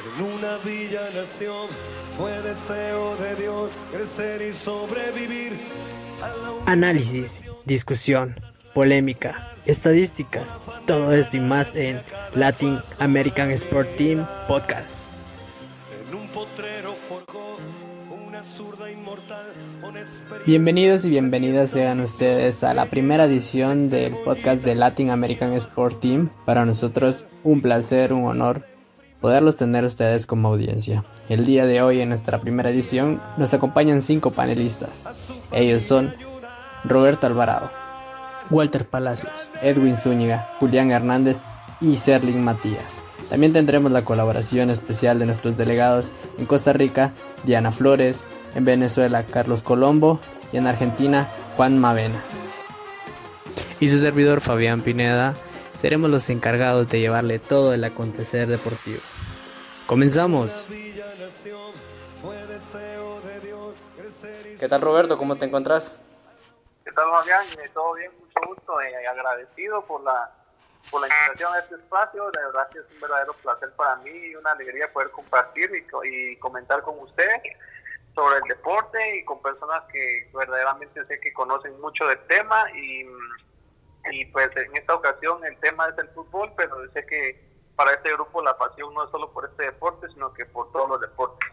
En una villa nación fue deseo de Dios crecer y sobrevivir. Análisis, discusión, polémica, estadísticas, todo esto y más en Latin American Sport Team Podcast. Bienvenidos y bienvenidas sean ustedes a la primera edición del podcast de Latin American Sport Team. Para nosotros un placer, un honor poderlos tener ustedes como audiencia. El día de hoy en nuestra primera edición nos acompañan cinco panelistas. Ellos son Roberto Alvarado, Walter Palacios, Edwin Zúñiga, Julián Hernández y Serling Matías. También tendremos la colaboración especial de nuestros delegados en Costa Rica, Diana Flores, en Venezuela, Carlos Colombo y en Argentina, Juan Mavena. Y su servidor Fabián Pineda, seremos los encargados de llevarle todo el acontecer deportivo. Comenzamos. ¿Qué tal Roberto? ¿Cómo te encuentras? ¿Qué tal, Fabián? Eh, Todo bien, mucho gusto. eh, agradecido por la, por la invitación a este espacio. De verdad que es un verdadero placer para mí y una alegría poder compartir y, y comentar con usted sobre el deporte y con personas que verdaderamente sé que conocen mucho del tema. Y, y pues en esta ocasión el tema es el fútbol, pero sé que para este grupo la pasión no es solo por este deporte, sino que por todos los deportes.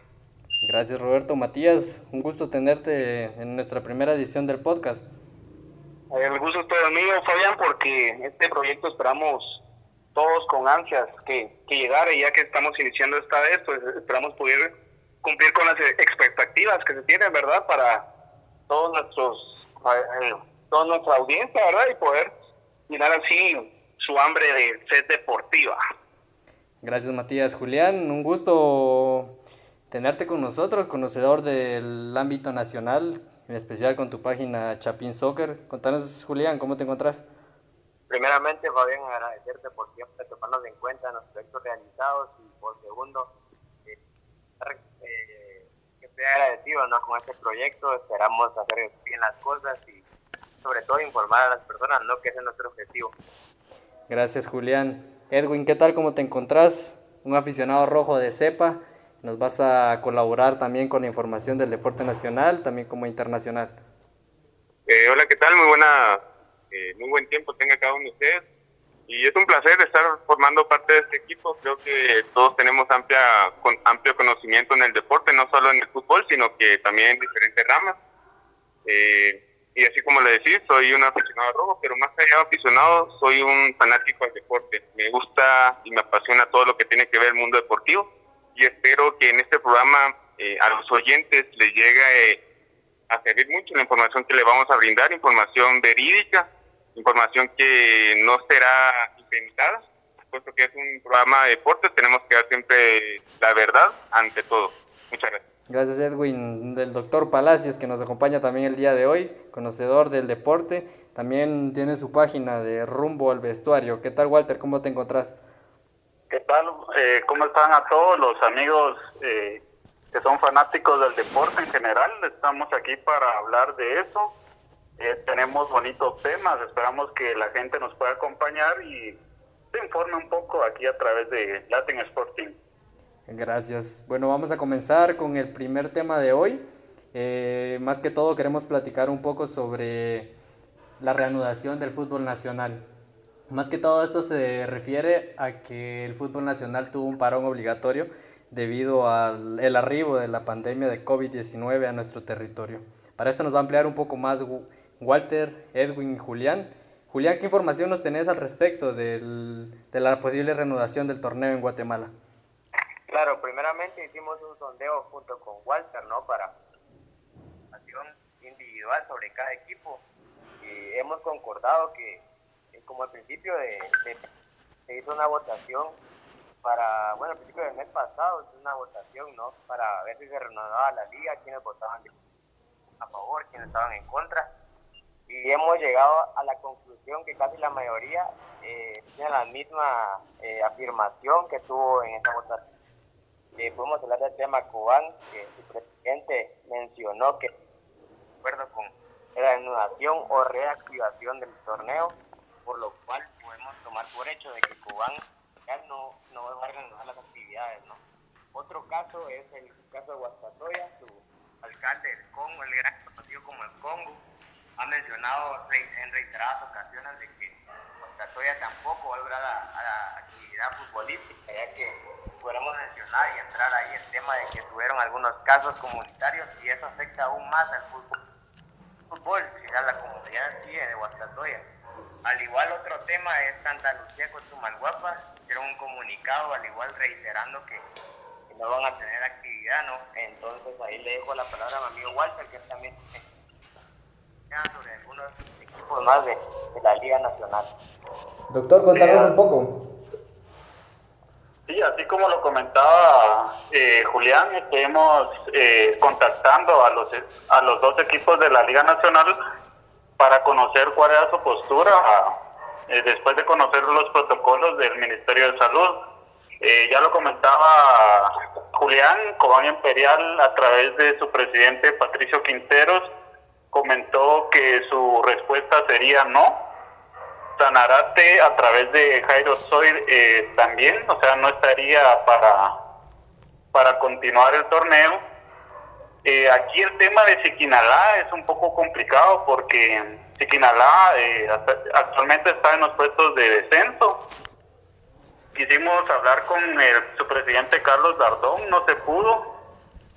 Gracias Roberto. Matías, un gusto tenerte en nuestra primera edición del podcast. Eh, El gusto es todo mío, Fabián, porque este proyecto esperamos todos con ansias que, que llegara y ya que estamos iniciando esta vez, pues esperamos poder cumplir con las eh, expectativas que se tienen, ¿verdad? Para todos nuestros, eh, toda nuestra audiencia, ¿verdad? Y poder llenar así su hambre de sed deportiva. Gracias Matías. Julián, un gusto tenerte con nosotros, conocedor del ámbito nacional, en especial con tu página Chapin Soccer. Contanos Julián, ¿cómo te encuentras? Primeramente, Fabián, agradecerte por siempre tomarnos en cuenta en los proyectos realizados y por segundo, eh, eh, que estoy agradecido ¿no? con este proyecto. Esperamos hacer bien las cosas y sobre todo informar a las personas, ¿no? que ese es nuestro objetivo. Gracias Julián. Edwin, ¿qué tal? ¿Cómo te encontrás? Un aficionado rojo de cepa. Nos vas a colaborar también con la información del deporte nacional, también como internacional. Eh, hola, ¿qué tal? Muy buena, eh, muy buen tiempo tenga cada uno de ustedes. Y es un placer estar formando parte de este equipo. Creo que todos tenemos amplia, con, amplio conocimiento en el deporte, no solo en el fútbol, sino que también en diferentes ramas. Eh, y así como le decís, soy un aficionado rojo, pero más allá de aficionado, soy un fanático del deporte. Me gusta y me apasiona todo lo que tiene que ver el mundo deportivo. Y espero que en este programa eh, a los oyentes les llegue eh, a servir mucho la información que le vamos a brindar, información verídica, información que no será inventada, puesto que es un programa de deportes, tenemos que dar siempre la verdad ante todo. Muchas gracias. Gracias Edwin, del doctor Palacios que nos acompaña también el día de hoy, conocedor del deporte. También tiene su página de Rumbo al Vestuario. ¿Qué tal Walter? ¿Cómo te encontrás? ¿Qué tal? Eh, ¿Cómo están a todos los amigos eh, que son fanáticos del deporte en general? Estamos aquí para hablar de eso. Eh, tenemos bonitos temas, esperamos que la gente nos pueda acompañar y se informe un poco aquí a través de Latin Sporting. Gracias. Bueno, vamos a comenzar con el primer tema de hoy. Eh, más que todo queremos platicar un poco sobre la reanudación del fútbol nacional. Más que todo esto se refiere a que el fútbol nacional tuvo un parón obligatorio debido al el arribo de la pandemia de COVID-19 a nuestro territorio. Para esto nos va a ampliar un poco más Walter, Edwin y Julián. Julián, ¿qué información nos tenés al respecto del- de la posible reanudación del torneo en Guatemala? Claro, primeramente hicimos un sondeo junto con Walter, ¿no? Para acción individual sobre cada equipo y hemos concordado que eh, como al principio de, se hizo una votación para, bueno, al principio del mes pasado hizo una votación, ¿no? Para ver si se renovaba la liga, quienes votaban a favor, quienes estaban en contra y hemos llegado a la conclusión que casi la mayoría eh, tiene la misma eh, afirmación que tuvo en esa votación. Eh, podemos hablar del tema Cubán, que su presidente mencionó que, de acuerdo con la reanudación o reactivación del torneo, por lo cual podemos tomar por hecho de que Cubán ya no, no va a reanudar las actividades, ¿no? Otro caso es el caso de Guastatoya, su alcalde del Congo, el gran conocido como el Congo, ha mencionado en reiteradas ocasiones de que Guastatoya tampoco va a lograr a, la actividad futbolística, ya que podemos mencionar y entrar ahí el tema de que tuvieron algunos casos comunitarios y eso afecta aún más al fútbol, fútbol a la comunidad de Guastatoya. Al igual otro tema es Santa Lucía con Tumalguapa, hicieron un comunicado al igual reiterando que no van a tener actividad, ¿no? Entonces ahí le dejo la palabra a mi amigo Walter, que también sobre algunos equipos más de, la Liga Nacional. Doctor, contanos un poco. Sí, así como lo comentaba eh, Julián, estuvimos eh, contactando a los, a los dos equipos de la Liga Nacional para conocer cuál era su postura eh, después de conocer los protocolos del Ministerio de Salud. Eh, ya lo comentaba Julián, Cobán Imperial, a través de su presidente Patricio Quinteros, comentó que su respuesta sería no. Sanarate, a través de Jairo Soy, eh, también, o sea, no estaría para, para continuar el torneo. Eh, aquí el tema de Siquinalá es un poco complicado porque Siquinalá actualmente está en los puestos de descenso quisimos hablar con el, su presidente Carlos Dardón, no se pudo.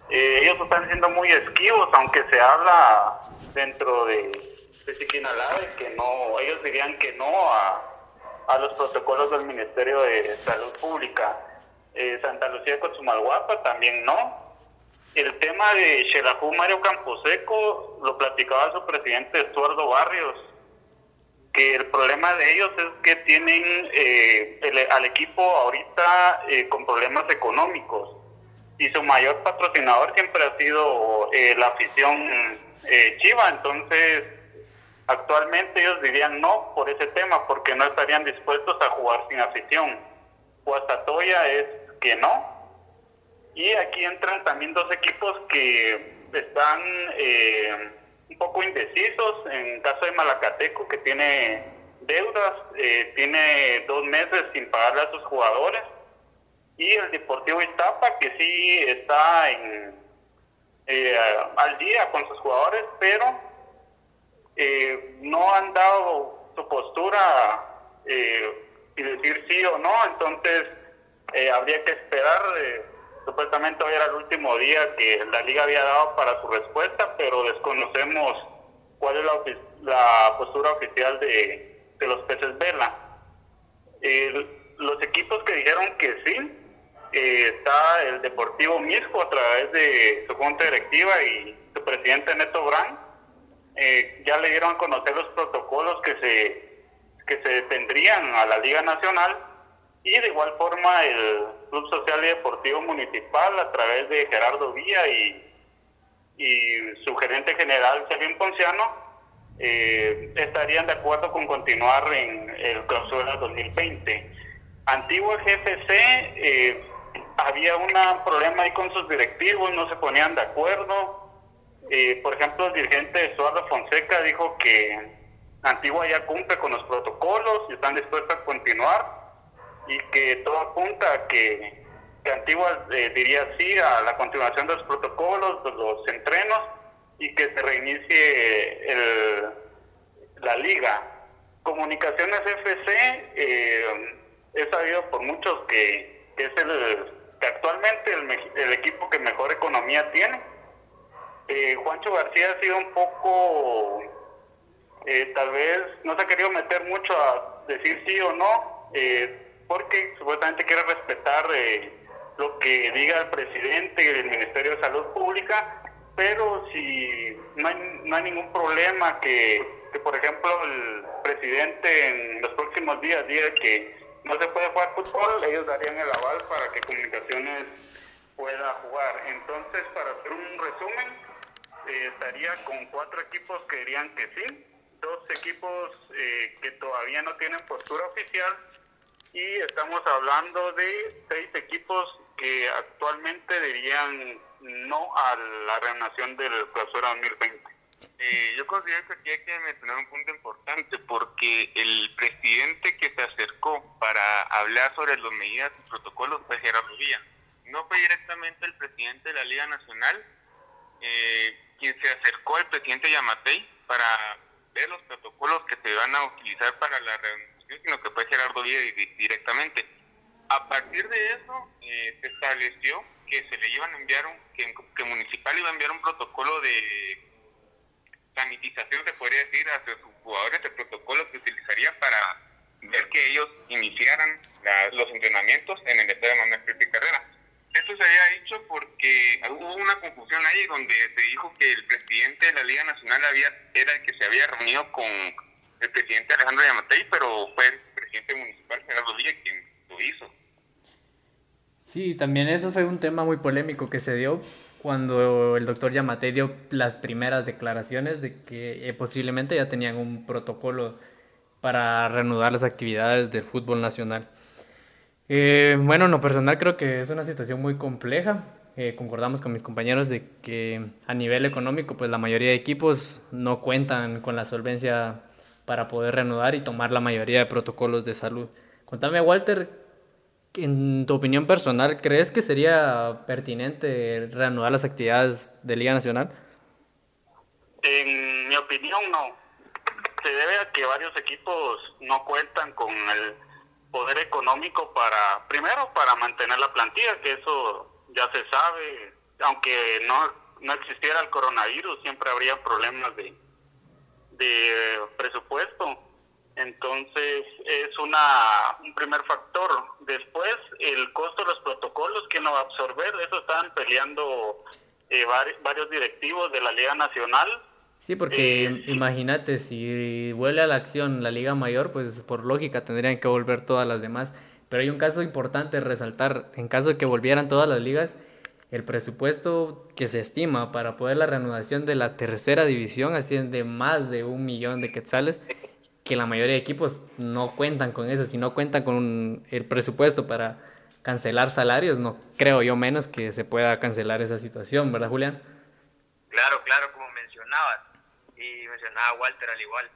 Eh, ellos están siendo muy esquivos, aunque se habla dentro de, de Siquinalá de que no, ellos dirían que no a, a los protocolos del Ministerio de Salud Pública. Eh, Santa Lucía con Sumalguapa también no. El tema de Xelajú Mario Camposeco lo platicaba su presidente Estuardo Barrios que el problema de ellos es que tienen eh, al equipo ahorita eh, con problemas económicos y su mayor patrocinador siempre ha sido eh, la afición Chiva, entonces actualmente ellos dirían no por ese tema porque no estarían dispuestos a jugar sin afición. Guastatoya es que no. Y aquí entran también dos equipos que están un poco indecisos. En caso de Malacateco, que tiene deudas, eh, tiene dos meses sin pagarle a sus jugadores. Y el Deportivo Iztapa, que sí está en, eh, al día con sus jugadores, pero eh, no han dado su postura y decir sí o no. Entonces, habría que esperar Supuestamente hoy era el último día que la liga había dado para su respuesta, pero desconocemos cuál es la, postura oficial de, los peces vela. los equipos que dijeron que sí, eh, está el Deportivo Misco a través de su junta directiva y su presidente Neto Brand. Eh, ya le dieron a conocer los protocolos que se, que se tendrían a la Liga Nacional y de igual forma el Club Social y Deportivo Municipal a través de Gerardo Villa y, su gerente general, Servín Ponciano, eh, estarían de acuerdo con continuar en el clausura 2020. Antiguo GFC, eh, había un problema ahí con sus directivos, no se ponían de acuerdo. Eh, por ejemplo, el dirigente Eduardo Fonseca dijo que Antigua ya cumple con los protocolos y están dispuestos a continuar y que todo apunta a que, Antigua eh, diría sí a la continuación de los protocolos, de los entrenos y que se reinicie el, la liga. Comunicaciones FC eh, he sabido por muchos que, es el que actualmente el, equipo que mejor economía tiene. Eh, Juancho García ha sido un poco, eh, tal vez no se ha querido meter mucho a decir sí o no. Eh, porque supuestamente quiere respetar eh, lo que diga el presidente del Ministerio de Salud Pública, pero si no hay, no hay ningún problema que, que, por ejemplo, el presidente en los próximos días diga que no se puede jugar fútbol, ellos darían el aval para que Comunicaciones pueda jugar. Entonces, para hacer un resumen, eh, estaría con cuatro equipos que dirían que sí, dos equipos eh, que todavía no tienen postura oficial y estamos hablando de seis equipos que actualmente dirían no a la reunión del clausura 2020. Eh, yo considero que aquí hay que mencionar un punto importante porque el presidente que se acercó para hablar sobre las medidas y protocolos fue Gerardo Villa. no fue directamente el presidente de la Liga Nacional eh, quien se acercó al presidente Yamatei para ver los protocolos que se van a utilizar para la reunión, sino que fue Gerardo Díaz directamente. A partir de eso eh, se estableció que se le iban a enviar un, que, Municipal iba a enviar un protocolo de sanitización, se podría decir, a sus jugadores, de protocolo que utilizaría para ver que ellos iniciaran los entrenamientos en el estadio Manuel Pepe Carrera. Esto se había dicho porque hubo una confusión ahí donde se dijo que el presidente de la Liga Nacional había era el que se había reunido con el presidente Alejandro Yamatei, pero fue el presidente municipal Gerardo Villa quien lo hizo. Sí, también eso fue un tema muy polémico que se dio cuando el doctor Yamatei dio las primeras declaraciones de que eh, posiblemente ya tenían un protocolo para reanudar las actividades del fútbol nacional. Eh, bueno, en lo personal creo que es una situación muy compleja. Eh, concordamos con mis compañeros de que a nivel económico, pues la mayoría de equipos no cuentan con la solvencia para poder reanudar y tomar la mayoría de protocolos de salud. Contame, Walter, en tu opinión personal, ¿crees que sería pertinente reanudar las actividades de Liga Nacional? En mi opinión, no se debe a que varios equipos no cuentan con el poder económico para, primero, para mantener la plantilla, que eso ya se sabe, aunque no, no existiera el coronavirus, siempre habría problemas de, de presupuesto. Entonces es una, un primer factor. Después, el costo de los protocolos que no va a absorber, eso estaban peleando eh, varios directivos de la Liga Nacional Sí, porque eh, imagínate, si vuelve a la acción la Liga Mayor, pues por lógica tendrían que volver todas las demás. Pero hay un caso importante resaltar, en caso de que volvieran todas las ligas, el presupuesto que se estima para poder la reanudación de la tercera división asciende más de un millón de quetzales, que la mayoría de equipos no cuentan con eso, si no cuentan con el presupuesto para cancelar salarios, no creo yo menos que se pueda cancelar esa situación, ¿verdad Julián? Claro, claro, como mencionabas y mencionaba Walter al igual,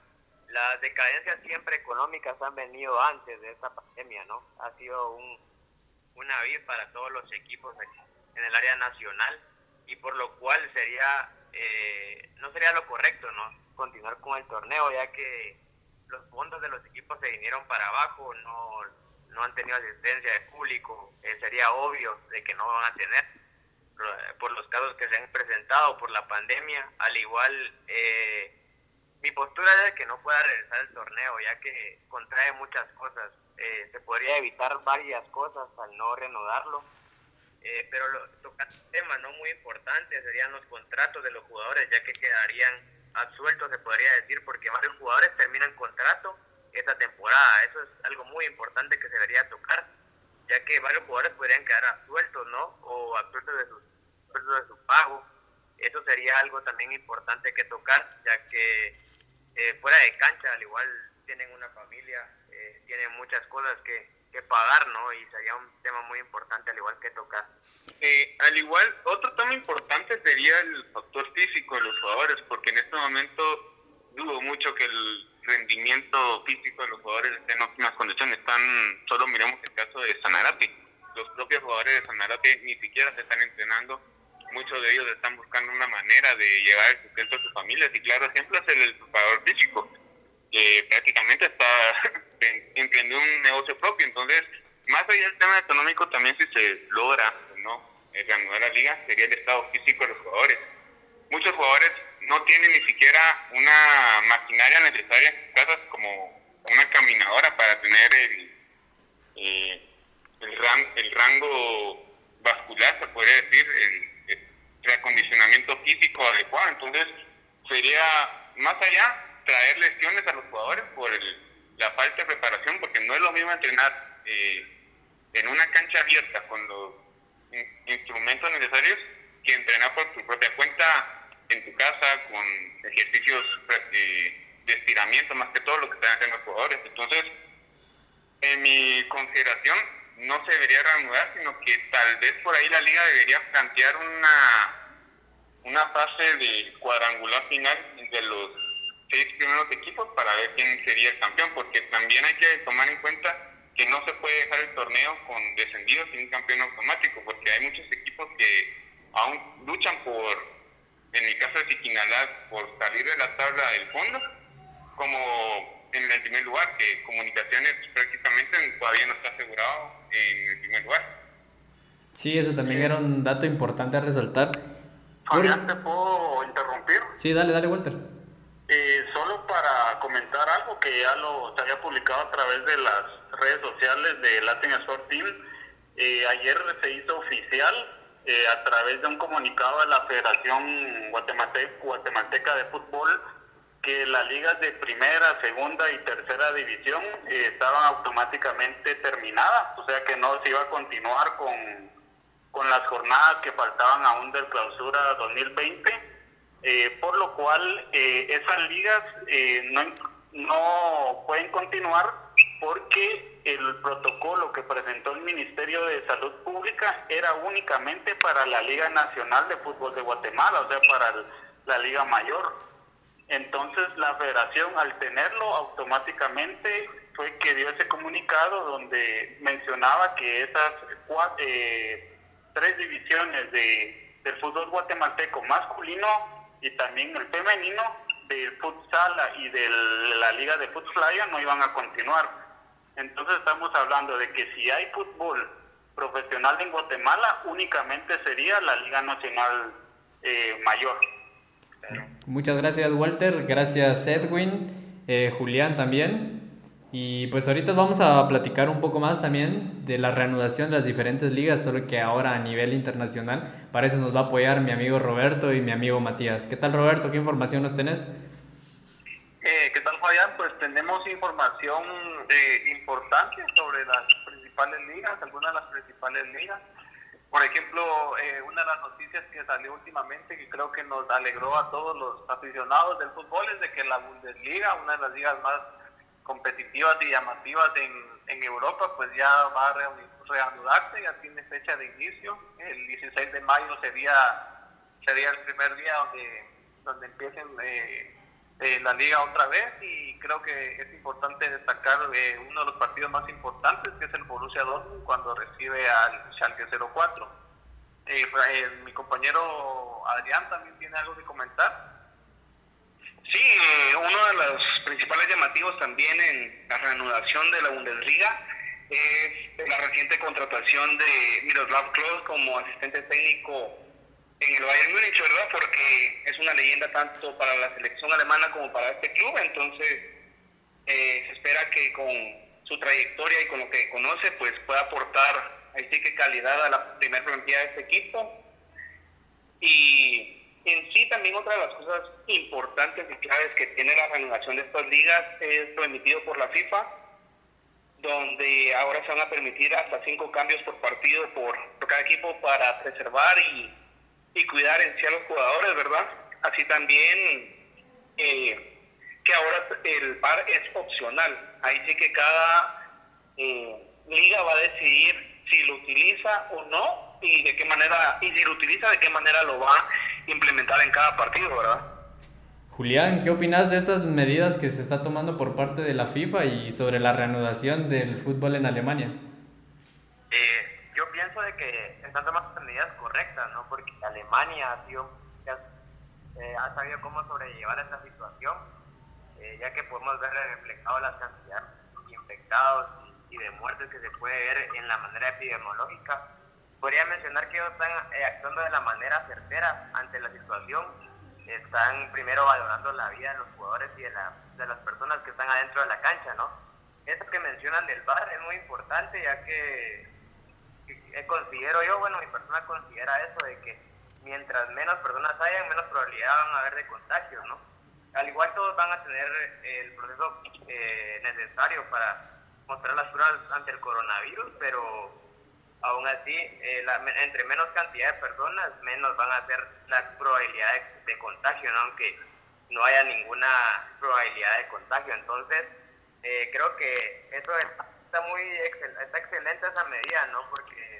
las decadencias siempre económicas han venido antes de esta pandemia, ¿no? Ha sido un, una vida para todos los equipos en el área nacional y por lo cual sería, eh, no sería lo correcto, ¿no? Continuar con el torneo ya que los fondos de los equipos se vinieron para abajo, no, no han tenido asistencia de público, eh, sería obvio de que no van a tener por los casos que se han presentado por la pandemia. Al igual, eh, mi postura es que no pueda regresar el torneo, ya que contrae muchas cosas. Eh, se podría evitar varias cosas al no reanudarlo. Eh, pero lo, tocando un tema no muy importante serían los contratos de los jugadores, ya que quedarían absueltos, se podría decir, porque varios jugadores terminan contrato esta temporada. Eso es algo muy importante que se debería tocar ya que varios jugadores podrían quedar absueltos, ¿no? O absueltos de, sus, de su pago. Eso sería algo también importante que tocar, ya que eh, fuera de cancha, al igual tienen una familia, eh, tienen muchas cosas que, que pagar, ¿no? Y sería un tema muy importante, al igual que tocar. Eh, al igual, otro tema importante sería el factor físico de los jugadores, porque en este momento dudo mucho que el rendimiento físico de los jugadores esté en óptimas condiciones. Están, solo miremos el caso de Sanarate. Los propios jugadores de Sanarate ni siquiera se están entrenando. Muchos de ellos están buscando una manera de llevar el sustento a sus familias. Y claro ejemplo es el jugador físico, que prácticamente está emprendiendo un negocio propio. Entonces, más allá del tema económico, también si se logra no reanudar la liga, sería el estado físico de los jugadores. Muchos jugadores no tiene ni siquiera una maquinaria necesaria en sus casas como una caminadora para tener el, eh, el, rango vascular, se podría decir, el, reacondicionamiento físico adecuado. Entonces, sería más allá traer lesiones a los jugadores por la falta de preparación, porque no es lo mismo entrenar eh, en una cancha abierta con los instrumentos necesarios que entrenar por tu propia cuenta en tu casa con ejercicios eh, de estiramiento, más que todo lo que están haciendo los jugadores. Entonces, en mi consideración, no se debería reanudar, sino que tal vez por ahí la liga debería plantear una, una fase de cuadrangular final de los seis primeros equipos para ver quién sería el campeón, porque también hay que tomar en cuenta que no se puede dejar el torneo con descendidos sin un campeón automático, porque hay muchos equipos que aún luchan por, en el caso de Siquinalá, por salir de la tabla del fondo, como en el primer lugar, que Comunicaciones prácticamente todavía no está asegurado en el primer lugar. Sí, eso también era un dato importante a resaltar. Fabián, ¿te puedo interrumpir? Sí, dale, dale, Walter. Eh, solo para comentar algo que ya lo se había publicado a través de las redes sociales de Latin Sport Team. Eh, ayer se hizo oficial eh, a través de un comunicado de la Federación Guatemalteca de Fútbol que las ligas de primera, segunda y tercera división estaban automáticamente terminadas, o sea que no se iba a continuar con, con las jornadas que faltaban aún del clausura 2020 eh, por lo cual eh, esas ligas eh, no, no pueden continuar porque el protocolo que presentó el Ministerio de Salud Pública era únicamente para la Liga Nacional de Fútbol de Guatemala, o sea, para la Liga Mayor. Entonces la federación al tenerlo automáticamente fue que dio ese comunicado donde mencionaba que esas tres divisiones de, del fútbol guatemalteco masculino y también el femenino del futsal y de la liga de futsal no iban a continuar. Entonces estamos hablando de que si hay fútbol profesional en Guatemala, únicamente sería la Liga Nacional eh, Mayor. Muchas gracias Walter, gracias Edwin, eh, Julián también. Y pues ahorita vamos a platicar un poco más también de la reanudación de las diferentes ligas, solo que ahora a nivel internacional. Para eso nos va a apoyar mi amigo Roberto y mi amigo Matías. ¿Qué tal Roberto? ¿Qué información nos tenés? Eh, ¿Qué tal Fabián? Pues tenemos información eh, importante sobre las principales ligas, algunas de las principales ligas. Por ejemplo, eh, una de las noticias que salió últimamente que creo que nos alegró a todos los aficionados del fútbol es de que la Bundesliga, una de las ligas más competitivas y llamativas en, Europa, pues ya va a reanudarse, ya tiene fecha de inicio. El 16 de mayo sería, sería el primer día donde, donde empiecen eh, eh, la liga otra vez y creo que es importante destacar eh, uno de los partidos más importantes que es el Borussia Dortmund cuando recibe al Schalke 04. Pues, mi compañero Adrián también tiene algo que comentar. Sí, eh, uno de los principales llamativos también en la reanudación de la Bundesliga es la reciente contratación de Miroslav Klose como asistente técnico en el Bayern Múnich, ¿verdad? Porque es una leyenda tanto para la selección alemana como para este club, entonces eh, se espera que con su trayectoria y con lo que conoce, pues pueda aportar ahí que calidad a la primera plantilla de este equipo. Y en sí, también otra de las cosas importantes y claves que tiene la renovación de estas ligas es lo emitido por la FIFA, donde ahora se van a permitir hasta cinco cambios por partido por, cada equipo para preservar y, y, cuidar en sí a los jugadores, ¿verdad? Así también eh, que ahora el par es opcional. Ahí sí que cada eh, liga va a decidir si lo utiliza o no y de qué manera, y si lo utiliza, de qué manera lo va implementar en cada partido, ¿verdad? Julián, ¿qué opinas de estas medidas que se está tomando por parte de la FIFA y sobre la reanudación del fútbol en Alemania? Eh, yo pienso de que están tomando medidas correctas, ¿no? Porque Alemania ha, sido, eh, ha sabido cómo sobrellevar esta situación, eh, ya que podemos ver reflejado las cantidades de infectados y de muertes que se puede ver en la manera epidemiológica podría mencionar que ellos están eh, actuando de la manera certera ante la situación. Están primero valorando la vida de los jugadores y de, de las personas que están adentro de la cancha, ¿no? Esto que mencionan del bar es muy importante ya que, considero yo, bueno, mi persona considera eso de que mientras menos personas hayan, menos probabilidad van a haber de contagios, ¿no? Al igual todos van a tener el proceso eh, necesario para mostrar las pruebas ante el coronavirus, pero aún así, eh, entre menos cantidad de personas, menos van a ser las probabilidades de, contagio, aunque no haya ninguna probabilidad de contagio. Entonces, eh, creo que eso está muy está excelente esa medida, ¿no? Porque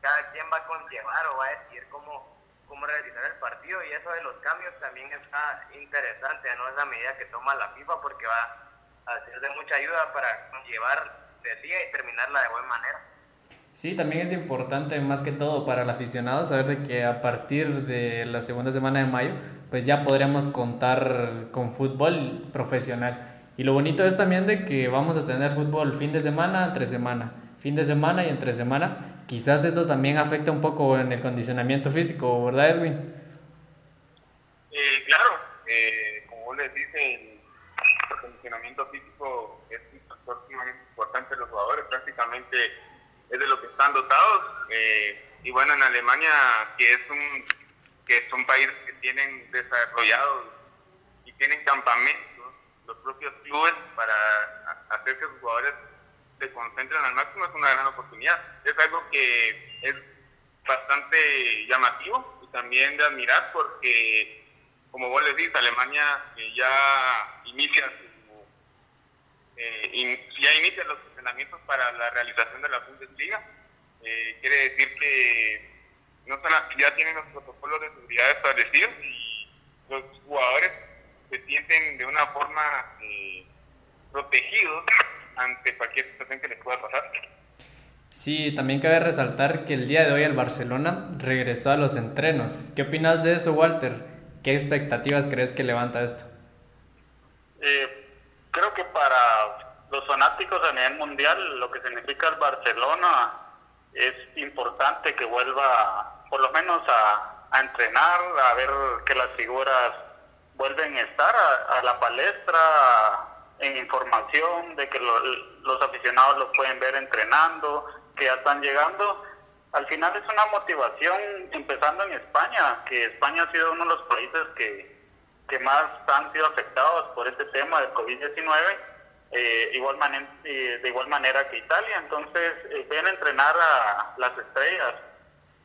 cada quien va a conllevar o va a decidir cómo, cómo realizar el partido y eso de los cambios también está interesante, ¿no? Esa medida que toma la FIFA porque va a ser de mucha ayuda para conllevar del día y terminarla de buena manera. Sí, también es importante más que todo para el aficionado saber de que a partir de la segunda semana de mayo pues ya podríamos contar con fútbol profesional. Y lo bonito es también de que vamos a tener fútbol fin de semana, entre semana, fin de semana y entre semana. Quizás esto también afecta un poco en el condicionamiento físico, ¿verdad Edwin? Eh, claro, eh, como vos le decís, el condicionamiento físico es un factor sumamente importante de los jugadores, prácticamente es de lo que están dotados. Eh, y bueno, en Alemania, que es un que es un país que tienen desarrollados y tienen campamentos, los propios clubes para hacer que sus jugadores se concentren al máximo es una gran oportunidad. Es algo que es bastante llamativo y también de admirar porque, como vos les dices, Alemania eh, ya inicia eh, ya inicia los entrenamientos para la realización de la Bundesliga. Eh, quiere decir que ya tienen los protocolos de seguridad establecidos y los jugadores se sienten de una forma protegidos ante cualquier situación que les pueda pasar. Sí, también cabe resaltar que el día de hoy el Barcelona regresó a los entrenos. ¿Qué opinas de eso, Walter? ¿Qué expectativas crees que levanta esto? Eh, creo que para los fanáticos a nivel mundial, lo que significa el Barcelona es importante que vuelva por lo menos a, entrenar, a ver que las figuras vuelven a estar a, la palestra en información, de que los aficionados los pueden ver entrenando, que ya están llegando. Al final es una motivación, empezando en España, que España ha sido uno de los países que, que más han sido afectados por este tema del COVID-19, eh, de igual manera que Italia. Entonces, eh, entrenar a las estrellas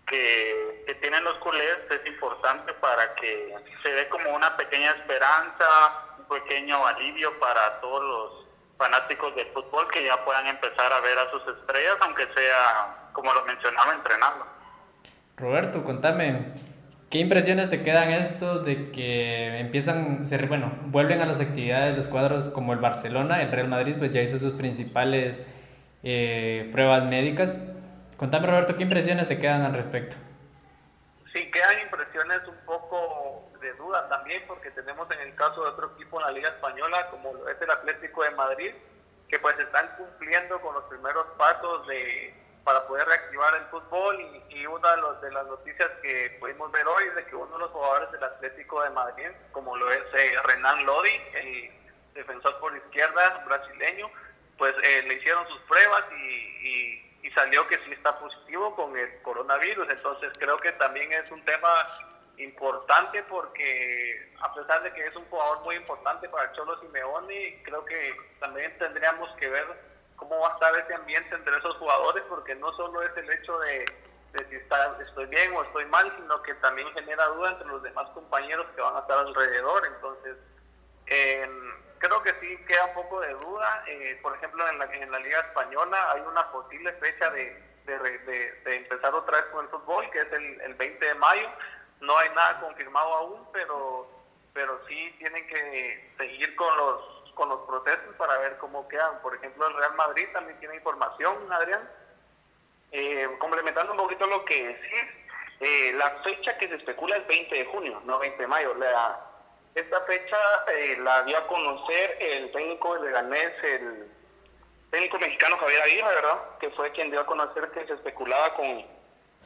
que, que, tienen los culés, es importante para que se dé como una pequeña esperanza, pequeño alivio para todos los fanáticos del fútbol que ya puedan empezar a ver a sus estrellas, aunque sea, como lo mencionaba, entrenando. Roberto, contame, ¿Qué impresiones te quedan esto de que empiezan, ser, bueno, vuelven a las actividades los cuadros como el Barcelona, el Real Madrid, pues ya hizo sus principales eh, pruebas médicas? Contame, Roberto, ¿qué impresiones te quedan al respecto? Sí, quedan impresiones un poco de también, porque tenemos en el caso de otro equipo en la Liga Española, como es el Atlético de Madrid, que pues están cumpliendo con los primeros pasos de para poder reactivar el fútbol y, una de, las noticias que pudimos ver hoy es de que uno de los jugadores del Atlético de Madrid, como lo es eh, Renan Lodi, el defensor por izquierda brasileño, pues eh, le hicieron sus pruebas y, salió que sí está positivo con el coronavirus. Entonces creo que también es un tema importante porque a pesar de que es un jugador muy importante para Cholo Simeone, creo que también tendríamos que ver cómo va a estar ese ambiente entre esos jugadores, porque no solo es el hecho de, si está, estoy bien o estoy mal, sino que también genera duda entre los demás compañeros que van a estar alrededor. Entonces, creo que sí queda un poco de duda. Eh, por ejemplo, en la, en la Liga Española hay una posible fecha de, de, empezar otra vez con el fútbol, que es el, el 20 de mayo. No hay nada confirmado aún, pero, pero sí tienen que seguir con los con los procesos para ver cómo quedan. Por ejemplo, el Real Madrid también tiene información, Adrián. Eh, complementando un poquito lo que decís, eh, la fecha que se especula es 20 de junio, no 20 de mayo. La, esta fecha eh, la dio a conocer el técnico de Leganés, el técnico mexicano Javier Aguirre, ¿verdad? Que fue quien dio a conocer que se especulaba con,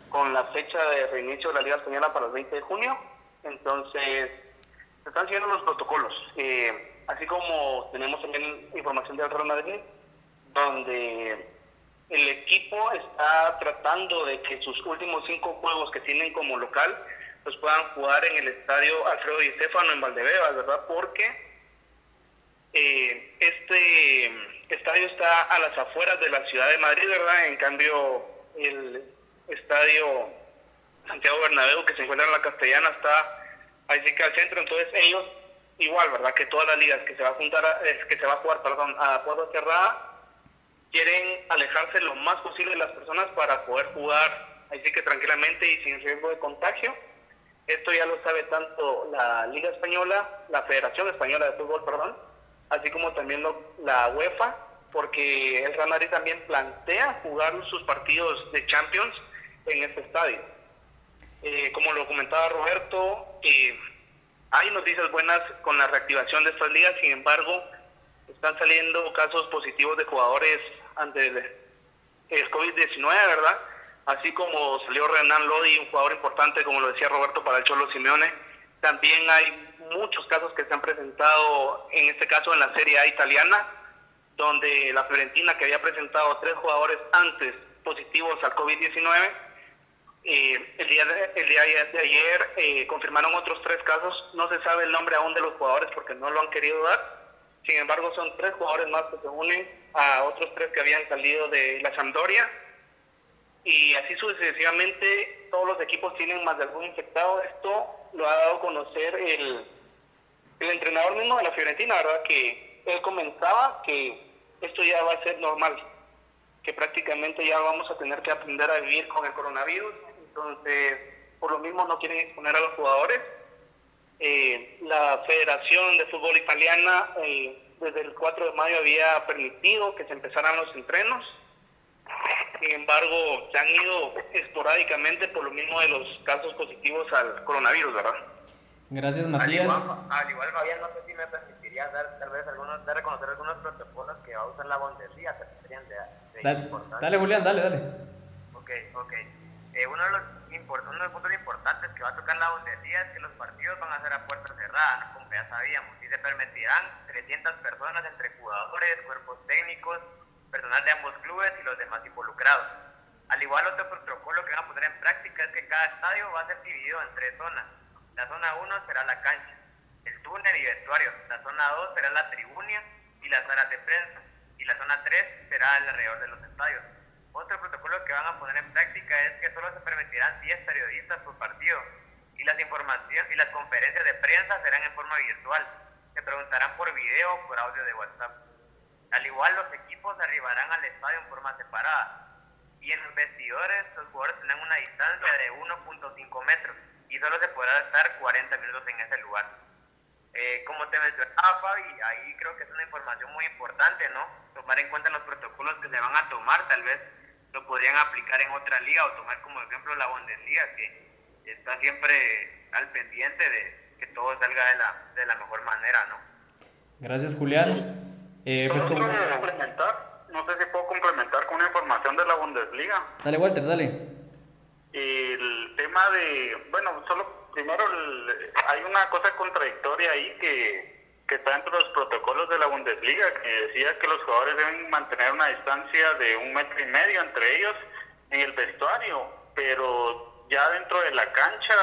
con la fecha de reinicio de la Liga Española para el 20 de junio. Entonces, se están siguiendo los protocolos. Eh, así como tenemos también información del Real Madrid, donde el equipo está tratando de que sus últimos cinco juegos que tienen como local los puedan jugar en el estadio Alfredo Di Stefano en Valdebebas, ¿verdad? Porque eh, este estadio está a las afueras de la ciudad de Madrid, ¿verdad? En cambio, el estadio Santiago Bernabéu, que se encuentra en la Castellana, está ahí que al centro, entonces ellos igual, ¿verdad? Que todas las ligas que se va a juntar, es que se va a jugar, perdón, a puerta cerrada, quieren alejarse lo más posible de las personas para poder jugar así que tranquilamente y sin riesgo de contagio. Esto ya lo sabe tanto la Liga Española, la Federación Española de Fútbol, perdón, así como también la UEFA, porque el Real Madrid también plantea jugar sus partidos de Champions en este estadio. Eh, como lo comentaba Roberto, eh, hay noticias buenas con la reactivación de estas ligas, sin embargo, están saliendo casos positivos de jugadores ante el, el COVID-19, ¿verdad? Así como salió Renan Lodi, un jugador importante, como lo decía Roberto, para el Cholo Simeone. También hay muchos casos que se han presentado, en este caso en la Serie A italiana, donde la Fiorentina, que había presentado tres jugadores antes positivos al COVID-19, eh, el, día de, el día de ayer eh, confirmaron otros tres casos. No se sabe el nombre aún de los jugadores porque no lo han querido dar. Sin embargo, son tres jugadores más que se unen a otros tres que habían salido de la Sampdoria. Y así sucesivamente, todos los equipos tienen más de algún infectado. Esto lo ha dado a conocer el, el entrenador mismo de la Fiorentina, ¿verdad? Que él comenzaba que esto ya va a ser normal, que prácticamente ya vamos a tener que aprender a vivir con el coronavirus. Entonces, por lo mismo no quieren exponer a los jugadores. Eh, la Federación de Fútbol Italiana eh, desde el 4 de mayo había permitido que se empezaran los entrenos. Sin embargo, se han ido esporádicamente por lo mismo de los casos positivos al coronavirus, ¿verdad? Gracias, Matías. Al igual, Fabián, no sé si me permitiría dar tal vez algunos, de reconocer algunos protocolos que va a usar la Bundesliga, que serían de, de dale, dale, Julián, dale, dale. Ok, ok. Uno, de los uno de los puntos importantes que va a tocar la Bundesliga es que los partidos van a ser a puerta cerrada, como ya sabíamos, y se permitirán 300 personas entre jugadores, cuerpos técnicos, personal de ambos clubes y los demás involucrados. Al igual, otro protocolo que van a poner en práctica es que cada estadio va a ser dividido en tres zonas la zona 1 será la cancha, el túnel y vestuario. La zona 2 será la tribuna y las salas de prensa. Y la zona 3 será alrededor de los estadios. Otro protocolo que van a poner en práctica es que solo se permitirán 10 periodistas por partido y las informaciones y las conferencias de prensa serán en forma virtual. Se preguntarán por video o por audio de WhatsApp. Al igual, los equipos arribarán al estadio en forma separada. Y en los vestidores, los jugadores tendrán una distancia de 1.5 metros y solo se podrá estar 40 minutos en ese lugar. Eh, como te mencionaba, Fabi, ahí creo que es una información muy importante, ¿no? Tomar en cuenta los protocolos que se van a tomar, tal vez lo podrían aplicar en otra liga o tomar como ejemplo la Bundesliga, que está siempre al pendiente de que todo salga de la, de la mejor manera, ¿no? Gracias, Julián. Eh, pues como... complementar, no sé si puedo complementar con una información de la Bundesliga. Dale, Walter, dale el tema de, bueno, solo primero hay una cosa contradictoria ahí que, que está dentro de los protocolos de la Bundesliga, que decía que los jugadores deben mantener una distancia de un metro y medio entre ellos en el vestuario, pero ya dentro de la cancha,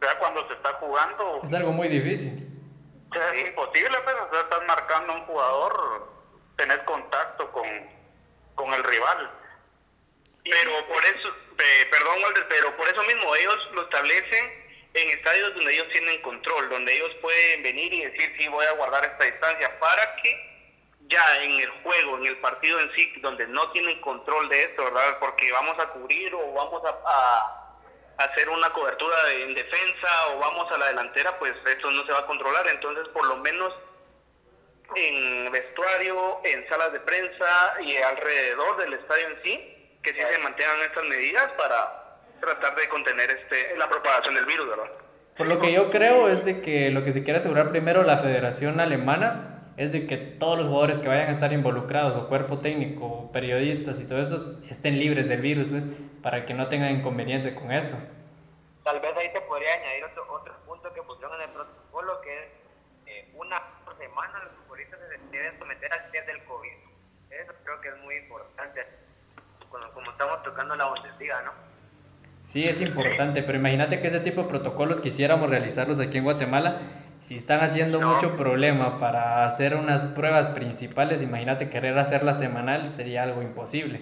sea cuando se está jugando... Es algo muy difícil. es imposible, pero pues, o sea, estás marcando a un jugador tener contacto con, con el rival. Pero por eso, perdón Walter, pero por eso mismo ellos lo establecen en estadios donde ellos tienen control, donde ellos pueden venir y decir, sí, voy a guardar esta distancia, para que ya en el juego, en el partido en sí, donde no tienen control de esto, ¿verdad? Porque vamos a cubrir o vamos a, hacer una cobertura en defensa o vamos a la delantera, pues eso no se va a controlar. Entonces, por lo menos en vestuario, en salas de prensa y alrededor del estadio en sí, que sí se mantengan estas medidas para tratar de contener este la propagación del virus, ¿verdad? Por lo que yo creo es de que lo que se quiere asegurar primero la Federación Alemana es de que todos los jugadores que vayan a estar involucrados, o cuerpo técnico, periodistas y todo eso, estén libres del virus, pues, para que no tengan inconveniente con esto. Tal vez ahí se podría añadir otro, otro punto que pusieron en el protocolo, que es eh, una por semana los futbolistas se deben someter al test del COVID. Eso creo que es muy importante como estamos tocando la Bundesliga, ¿no? Sí, es importante, pero imagínate que ese tipo de protocolos quisiéramos realizarlos aquí en Guatemala. Si están haciendo mucho problema para hacer unas pruebas principales, imagínate querer hacerla semanal sería algo imposible.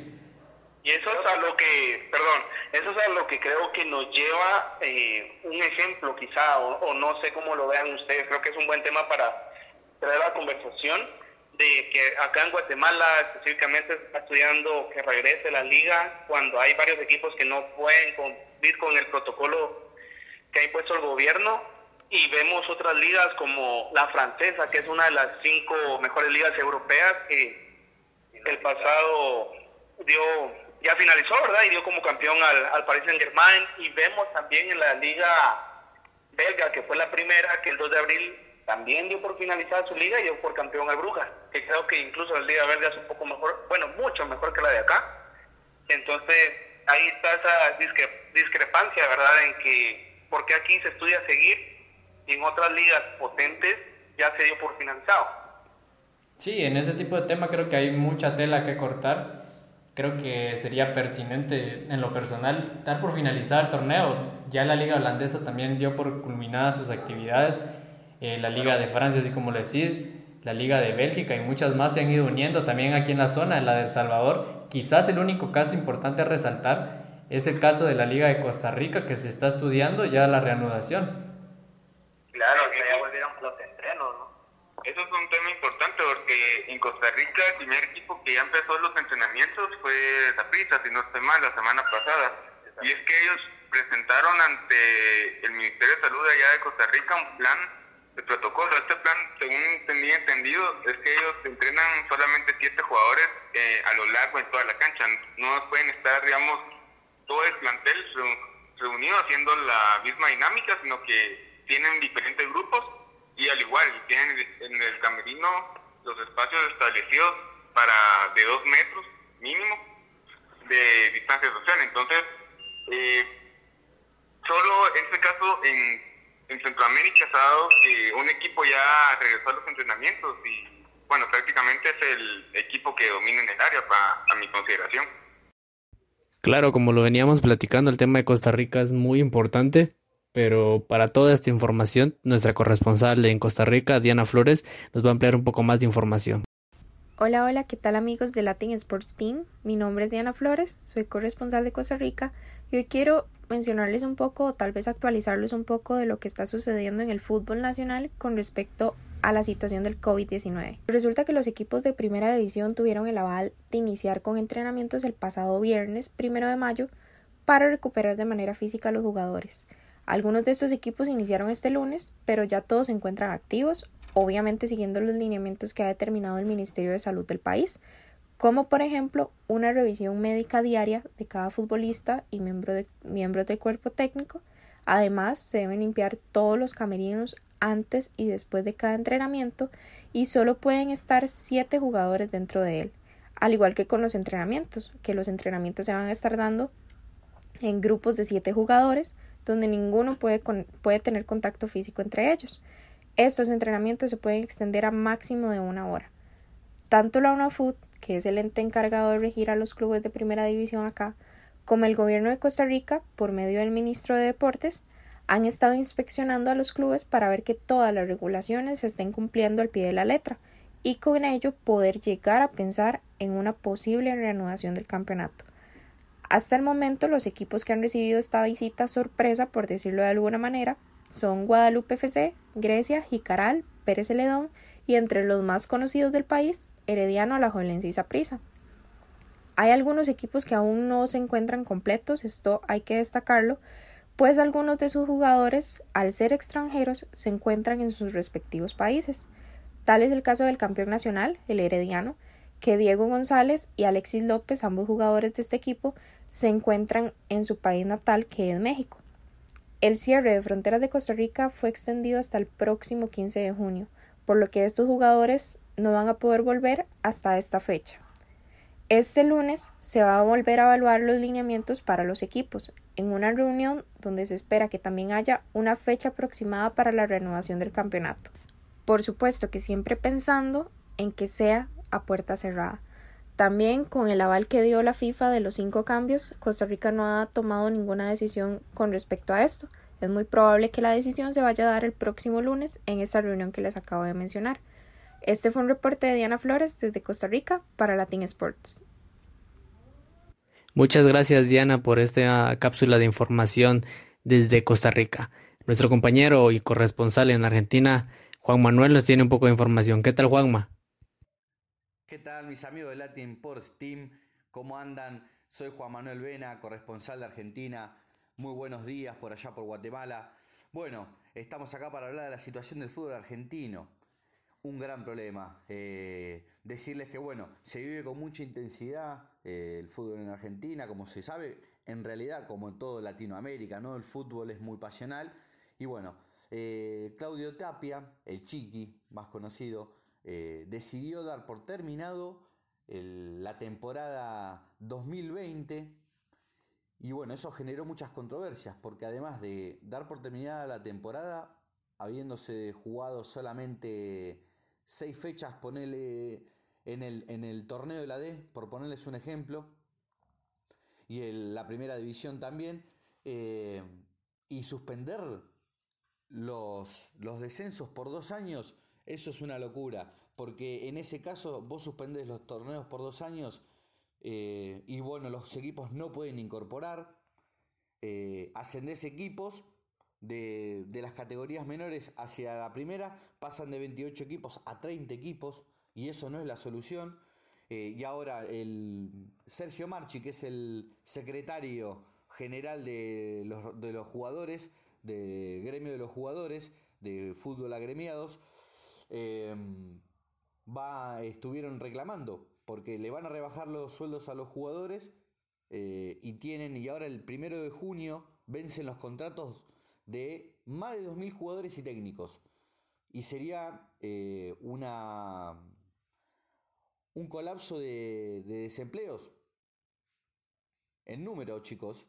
Y eso es a lo que, perdón, eso es a lo que creo que nos lleva eh, un ejemplo quizá, o, o no sé cómo lo vean ustedes, creo que es un buen tema para traer la conversación de que acá en Guatemala específicamente está estudiando que regrese la liga cuando hay varios equipos que no pueden cumplir con el protocolo que ha impuesto el gobierno y vemos otras ligas como la francesa, que es una de las cinco mejores ligas europeas, que el pasado dio ya finalizó, ¿verdad? Y dio como campeón al, al Paris Saint Germain. Y vemos también en la liga belga, que fue la primera, que el 2 de abril también dio por finalizada su liga y dio por campeón al Brujas, que creo que incluso la liga belga es un poco mejor, bueno, mucho mejor que la de acá. Entonces, ahí está esa discrepancia, ¿verdad? En que, porque aquí se estudia seguir y en otras ligas potentes ya se dio por finalizado. Sí, en ese tipo de tema creo que hay mucha tela que cortar. Creo que sería pertinente en lo personal dar por finalizar el torneo. Ya la liga holandesa también dio por culminadas sus actividades. Eh, la liga de Francia, así como lo decís, la liga de Bélgica y muchas más se han ido uniendo también aquí en la zona, en la de El Salvador. Quizás el único caso importante a resaltar es el caso de la liga de Costa Rica que se está estudiando ya la reanudación. Claro, que ya volvieron los entrenos, ¿no? Eso es un tema importante porque en Costa Rica el primer equipo que ya empezó los entrenamientos fue Zaprisa, si no estoy mal, la semana pasada. Y es que ellos presentaron ante el Ministerio de Salud allá de Costa Rica un plan de protocolo. Este plan, según tenía entendido, es que ellos entrenan solamente siete jugadores eh, a lo largo de toda la cancha. No pueden estar, digamos, todo el plantel reunido haciendo la misma dinámica, sino que tienen diferentes grupos y al igual tienen en el camerino los espacios establecidos para de dos metros mínimo de distancia social. Entonces, eh, solo en este caso en, en Centroamérica se ha dado que un equipo ya regresó a los entrenamientos y bueno, prácticamente es el equipo que domina en el área para, a mi consideración. Claro, como lo veníamos platicando, el tema de Costa Rica es muy importante pero para toda esta información, nuestra corresponsal en Costa Rica, Diana Flores, nos va a ampliar un poco más de información. Hola, hola, ¿qué tal amigos de Latin Sports Team? Mi nombre es Diana Flores, soy corresponsal de Costa Rica y hoy quiero mencionarles un poco o tal vez actualizarles un poco de lo que está sucediendo en el fútbol nacional con respecto a la situación del COVID-19. Resulta que los equipos de primera división tuvieron el aval de iniciar con entrenamientos el pasado viernes primero de mayo para recuperar de manera física a los jugadores. Algunos de estos equipos iniciaron este lunes, pero ya todos se encuentran activos, obviamente siguiendo los lineamientos que ha determinado el Ministerio de Salud del país, como por ejemplo una revisión médica diaria de cada futbolista y miembro de, miembros del cuerpo técnico. Además, se deben limpiar todos los camerinos antes y después de cada entrenamiento y solo pueden estar siete jugadores dentro de él, al igual que con los entrenamientos, que los entrenamientos se van a estar dando en grupos de siete jugadores, donde ninguno puede, puede tener contacto físico entre ellos. Estos entrenamientos se pueden extender a máximo de una hora. Tanto la UNAFUT, que es el ente encargado de regir a los clubes de primera división acá, como el gobierno de Costa Rica, por medio del ministro de Deportes, han estado inspeccionando a los clubes para ver que todas las regulaciones se estén cumpliendo al pie de la letra y con ello poder llegar a pensar en una posible reanudación del campeonato. Hasta el momento los equipos que han recibido esta visita sorpresa, por decirlo de alguna manera, son Guadalupe FC, Grecia, Jicaral, Pérez Celedón y entre los más conocidos del país, Herediano, Alajuelense y Saprissa. Hay algunos equipos que aún no se encuentran completos, esto hay que destacarlo, pues algunos de sus jugadores, al ser extranjeros, se encuentran en sus respectivos países. Tal es el caso del campeón nacional, el Herediano, que Diego González y Alexis López, ambos jugadores de este equipo, se encuentran en su país natal, que es México. El cierre de fronteras de Costa Rica fue extendido hasta el próximo 15 de junio, por lo que estos jugadores no van a poder volver hasta esta fecha. Este lunes se va a volver a evaluar los lineamientos para los equipos, en una reunión donde se espera que también haya una fecha aproximada para la renovación del campeonato. Por supuesto que siempre pensando en que sea a puerta cerrada. También con el aval que dio la FIFA de los cinco cambios, Costa Rica no ha tomado ninguna decisión con respecto a esto. Es muy probable que la decisión se vaya a dar el próximo lunes en esta reunión que les acabo de mencionar. Este fue un reporte de Diana Flores desde Costa Rica para Latin Sports. Muchas gracias Diana por esta cápsula de información desde Costa Rica. Nuestro compañero y corresponsal en Argentina, Juan Manuel, nos tiene un poco de información. ¿Qué tal Juanma? ¿Qué tal mis amigos de Latin Sports Team? ¿Cómo andan? Soy Juan Manuel Vena, corresponsal de Argentina. Muy buenos días por allá por Guatemala. Bueno, estamos acá para hablar de la situación del fútbol argentino. Un gran problema. Eh, decirles que, bueno, se vive con mucha intensidad eh, el fútbol en Argentina, como se sabe, en realidad, como en todo Latinoamérica, ¿no? El fútbol es muy pasional. Y bueno, eh, Claudio Tapia, el Chiqui, más conocido, decidió dar por terminado la temporada 2020. Y bueno, eso generó muchas controversias, porque además de dar por terminada la temporada, habiéndose jugado solamente seis fechas, ponele en el, en el torneo de la D, por ponerles un ejemplo, y en la primera división también, eh, y suspender los, los descensos por dos años, eso es una locura, porque en ese caso vos suspendes los torneos por dos años eh, y bueno, los equipos no pueden incorporar, eh, ascendés equipos de, las categorías menores hacia la primera, pasan de 28 equipos a 30 equipos y eso no es la solución. Eh, y ahora el Sergio Marchi, que es el secretario general de los, de los jugadores, de gremio de los jugadores de fútbol agremiados, eh, va, estuvieron reclamando porque le van a rebajar los sueldos a los jugadores eh, y tienen, y ahora el primero de junio vencen los contratos de más de 2.000 jugadores y técnicos. Y sería eh, una, un colapso de, desempleos. En número, chicos,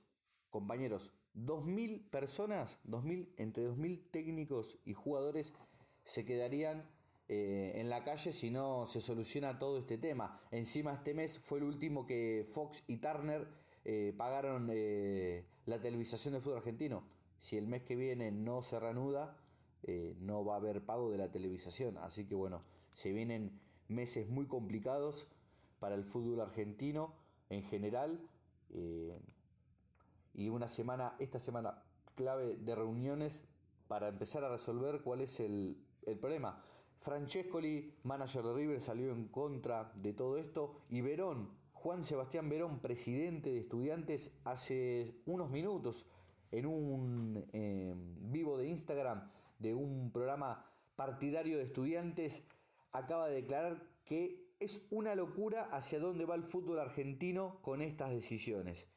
compañeros, 2.000 personas, 2000, entre 2.000 técnicos y jugadores se quedarían eh, en la calle si no se soluciona todo este tema. Encima este mes fue el último que Fox y Turner eh, pagaron la televisación del fútbol argentino si el mes que viene no se reanuda, eh, no va a haber pago de la televisación. Así que bueno, se vienen meses muy complicados para el fútbol argentino en general. Eh, y una semana, esta semana clave de reuniones para empezar a resolver cuál es el, el problema. Francescoli, manager de River, salió en contra de todo esto. Y Verón, Juan Sebastián Verón, presidente de estudiantes, hace unos minutos en un eh, vivo de Instagram de un programa partidario de estudiantes, acaba de declarar que es una locura hacia dónde va el fútbol argentino con estas decisiones.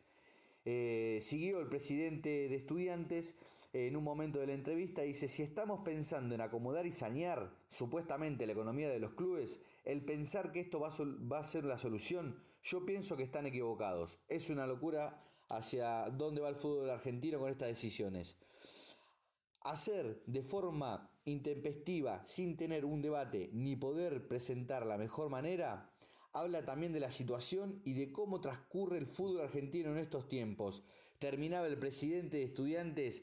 Eh, siguió el presidente de estudiantes en un momento de la entrevista, dice, si estamos pensando en acomodar y sanear supuestamente la economía de los clubes, el pensar que esto va a ser la solución, yo pienso que están equivocados. Es una locura hacia dónde va el fútbol argentino con estas decisiones. Hacer de forma intempestiva, sin tener un debate ni poder presentar la mejor manera, habla también de la situación y de cómo transcurre el fútbol argentino en estos tiempos. Terminaba el presidente de estudiantes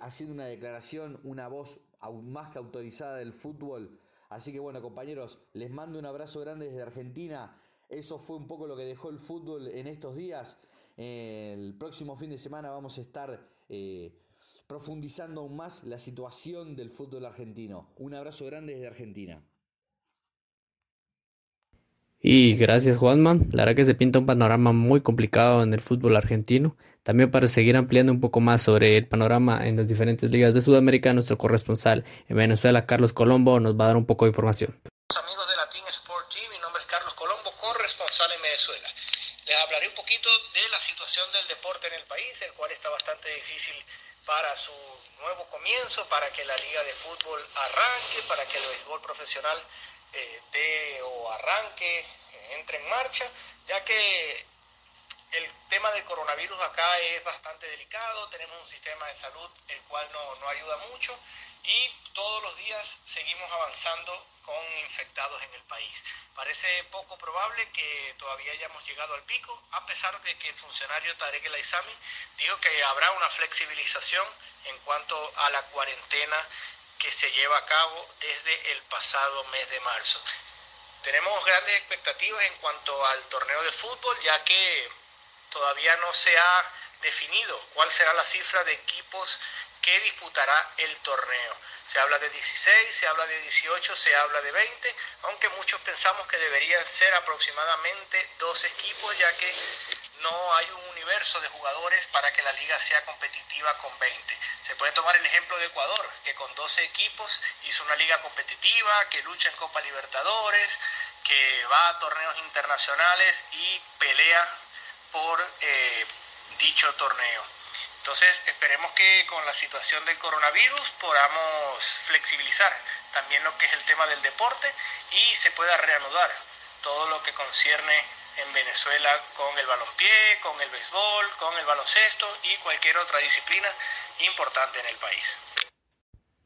haciendo una declaración, una voz más que autorizada del fútbol. Así que bueno, compañeros, les mando un abrazo grande desde Argentina. Eso fue un poco lo que dejó el fútbol en estos días. El próximo fin de semana vamos a estar eh, profundizando aún más la situación del fútbol argentino. Un abrazo grande desde Argentina. Y gracias Juanma, la verdad que se pinta un panorama muy complicado en el fútbol argentino. También para seguir ampliando un poco más sobre el panorama en las diferentes ligas de Sudamérica, nuestro corresponsal en Venezuela, Carlos Colombo, nos va a dar un poco de información. Amigos de Latin Sport TV, mi nombre es Carlos Colombo, corresponsal en Venezuela. Les hablaré un poquito de la situación del deporte en el país, el cual está bastante difícil para su nuevo comienzo, para que la liga de fútbol arranque, para que el béisbol profesional eh, dé o arranque, eh, entre en marcha, ya que el tema del coronavirus acá es bastante delicado, tenemos un sistema de salud el cual no, no ayuda mucho y todos los días seguimos avanzando con infectados en el país. Parece poco probable que todavía hayamos llegado al pico, a pesar de que el funcionario Tarek El Aizami dijo que habrá una flexibilización en cuanto a la cuarentena que se lleva a cabo desde el pasado mes de marzo. Tenemos grandes expectativas en cuanto al torneo de fútbol, ya que todavía no se ha definido cuál será la cifra de equipos que disputará el torneo. Se habla de 16, se habla de 18, se habla de 20, aunque muchos pensamos que deberían ser aproximadamente dos equipos, ya que no hay un universo de jugadores para que la liga sea competitiva con 20. Se puede tomar el ejemplo de Ecuador, que con 12 equipos hizo una liga competitiva, que lucha en Copa Libertadores, que va a torneos internacionales y pelea por eh, dicho torneo. Entonces esperemos que con la situación del coronavirus podamos flexibilizar también lo que es el tema del deporte y se pueda reanudar todo lo que concierne en Venezuela con el balompié, con el béisbol, con el baloncesto y cualquier otra disciplina importante en el país.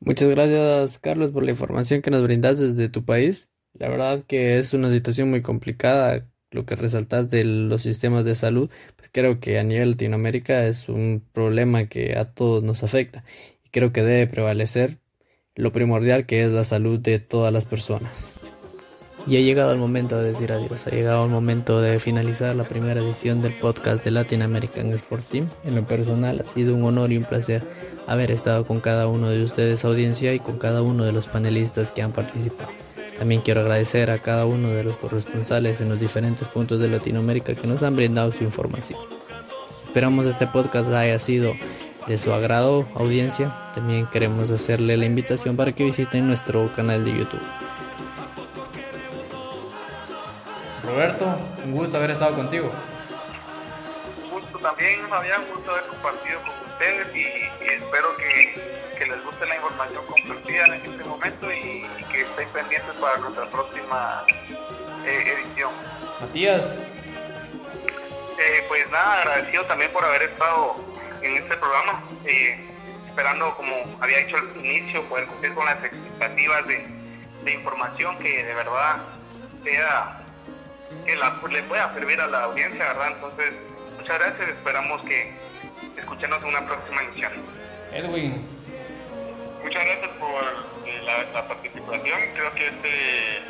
Muchas gracias Carlos por la información que nos brindas desde tu país. La verdad que es una situación muy complicada lo que resaltas de los sistemas de salud, pues creo que a nivel Latinoamérica es un problema que a todos nos afecta y creo que debe prevalecer lo primordial que es la salud de todas las personas. Y ha llegado el momento de decir adiós, ha llegado el momento de finalizar la primera edición del podcast de Latin American Sport Team. En lo personal ha sido un honor y un placer haber estado con cada uno de ustedes audiencia y con cada uno de los panelistas que han participado. También quiero agradecer a cada uno de los corresponsales en los diferentes puntos de Latinoamérica que nos han brindado su información. Esperamos este podcast haya sido de su agrado, audiencia. También queremos hacerle la invitación para que visiten nuestro canal de YouTube. Roberto, un gusto haber estado contigo. También, Fabián, un gusto haber compartido con ustedes y, espero que, que, les guste la información compartida en este momento y, que estén pendientes para nuestra próxima eh, edición. Matías. Eh, pues nada, agradecido también por haber estado en este programa, eh, esperando, como había dicho al inicio, poder cumplir con las expectativas de, de información que de verdad sea que la, le pueda servir a la audiencia, ¿verdad? Entonces, muchas gracias, esperamos que escuchenos en una próxima emisión. Edwin. Muchas gracias por eh, la, participación, creo que este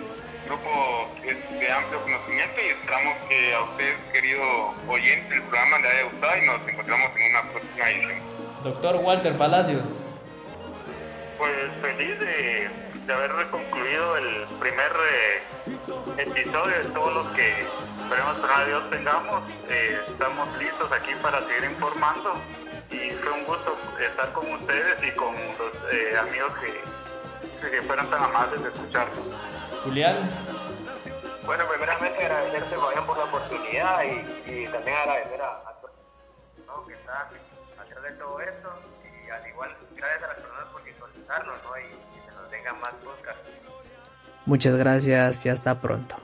grupo es de amplio conocimiento y esperamos que a usted, querido oyente, el programa le haya gustado y nos encontramos en una próxima edición. Doctor Walter Palacios. Pues feliz de, de haber concluido el primer eh, episodio de todos los que esperemos que a Dios tengamos. Eh, estamos listos aquí para seguir informando y fue un gusto estar con ustedes y con los eh, amigos que, que fueron tan amables de escucharnos. Julián. Bueno, primeramente agradecerte Fabián por la oportunidad y, también agradecer a, todos ¿no? que están atrás de todo esto y al igual gracias a las personas por visualizarnos ¿no? y, que se nos tengan más podcasts. Muchas gracias y hasta pronto.